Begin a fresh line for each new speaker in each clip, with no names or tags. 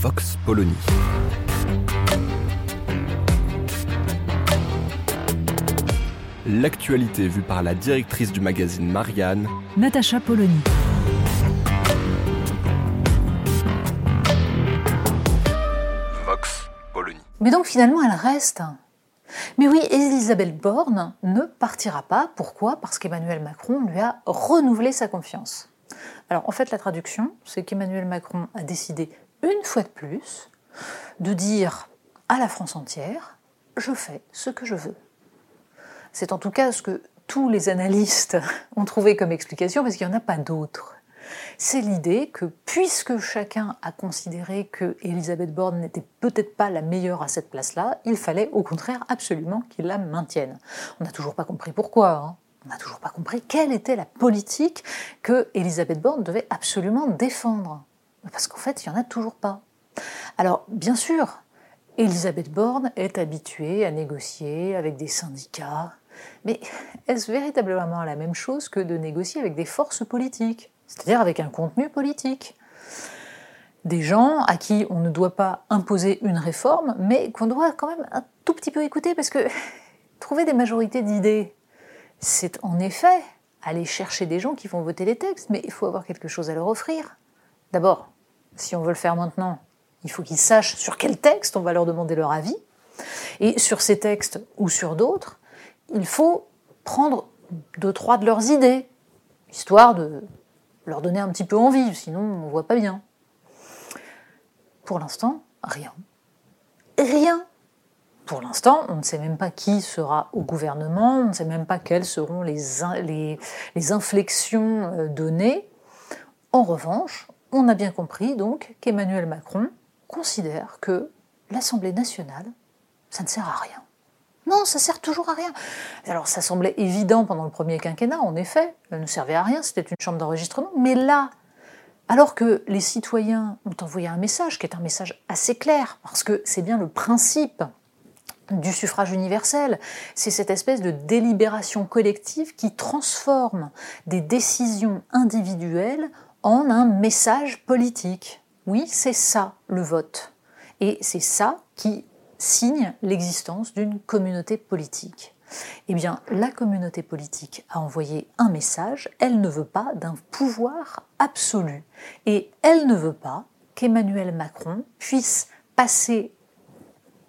Vox Polony. L'actualité vue par la directrice du magazine Marianne,
Natacha Polony.
Vox Polony.
Mais donc finalement, elle reste. Mais oui, Elisabeth Borne ne partira pas. Pourquoi? Parce qu'Emmanuel Macron lui a renouvelé sa confiance. Alors en fait, la traduction, c'est qu'Emmanuel Macron a décidé une fois de plus de dire à la France entière, je fais ce que je veux. C'est en tout cas ce que tous les analystes ont trouvé comme explication, parce qu'il n'y en a pas d'autres. C'est l'idée que puisque chacun a considéré que Elisabeth Borne n'était peut-être pas la meilleure à cette place-là, il fallait au contraire absolument qu'il la maintienne. On n'a toujours pas compris pourquoi. hein. On n'a toujours pas compris quelle était la politique que Elisabeth Borne devait absolument défendre. Parce qu'en fait, il n'y en a toujours pas. Alors, bien sûr, Elisabeth Borne est habituée à négocier avec des syndicats, mais est-ce véritablement la même chose que de négocier avec des forces politiques, c'est-à-dire avec un contenu politique? Des gens à qui on ne doit pas imposer une réforme, mais qu'on doit quand même un tout petit peu écouter, parce que trouver des majorités d'idées, c'est en effet aller chercher des gens qui vont voter les textes, mais il faut avoir quelque chose à leur offrir. D'abord, si on veut le faire maintenant, il faut qu'ils sachent sur quel texte on va leur demander leur avis. Et sur ces textes ou sur d'autres, il faut prendre deux, trois de leurs idées, histoire de leur donner un petit peu envie, sinon on ne voit pas bien. Pour l'instant, rien. Rien. Pour l'instant, on ne sait même pas qui sera au gouvernement, on ne sait même pas quelles seront les, les inflexions euh, données. En revanche, on a bien compris donc qu'Emmanuel Macron considère que l'Assemblée nationale, ça ne sert à rien. Non, ça sert toujours à rien. Alors ça semblait évident pendant le premier quinquennat, en effet, elle ne servait à rien, c'était une chambre d'enregistrement. Mais là, alors que les citoyens ont envoyé un message, qui est un message assez clair, parce que c'est bien le principe du suffrage universel, c'est cette espèce de délibération collective qui transforme des décisions individuelles en un message politique. Oui, c'est ça le vote. Et c'est ça qui signe l'existence d'une communauté politique. Eh bien, la communauté politique a envoyé un message, elle ne veut pas d'un pouvoir absolu. Et elle ne veut pas qu'Emmanuel Macron puisse passer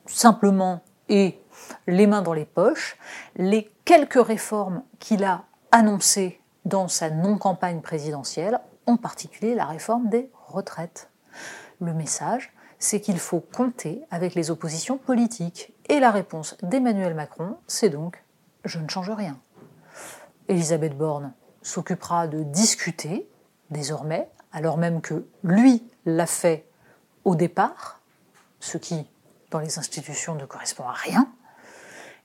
simplement et les mains dans les poches les quelques réformes qu'il a annoncées dans sa non-campagne présidentielle, en particulier la réforme des retraites. Le message, c'est qu'il faut compter avec les oppositions politiques. Et la réponse d'Emmanuel Macron, c'est donc je ne change rien. Elisabeth Borne s'occupera de discuter désormais, alors même que lui l'a fait au départ, ce qui, dans les institutions, ne correspond à rien.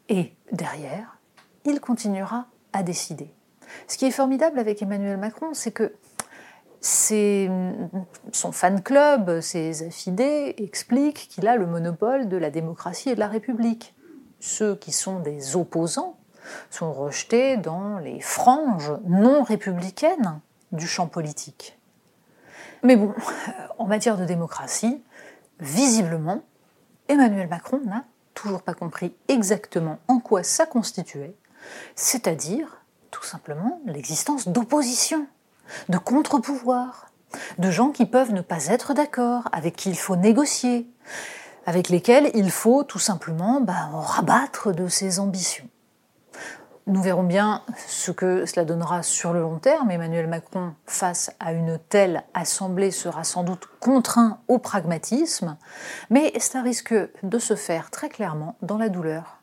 Et derrière, il continuera à décider. Ce qui est formidable avec Emmanuel Macron, c'est que son fan club, ses affidés, expliquent qu'il a le monopole de la démocratie et de la République. Ceux qui sont des opposants sont rejetés dans les franges non républicaines du champ politique. Mais bon, en matière de démocratie, visiblement, Emmanuel Macron n'a toujours pas compris exactement en quoi ça constituait, c'est-à-dire tout simplement l'existence d'opposition, de contre-pouvoir, de gens qui peuvent ne pas être d'accord, avec qui il faut négocier, avec lesquels il faut tout simplement bah, rabattre de ses ambitions. Nous verrons bien ce que cela donnera sur le long terme. Emmanuel Macron, face à une telle assemblée, sera sans doute contraint au pragmatisme, mais ça risque de se faire très clairement dans la douleur.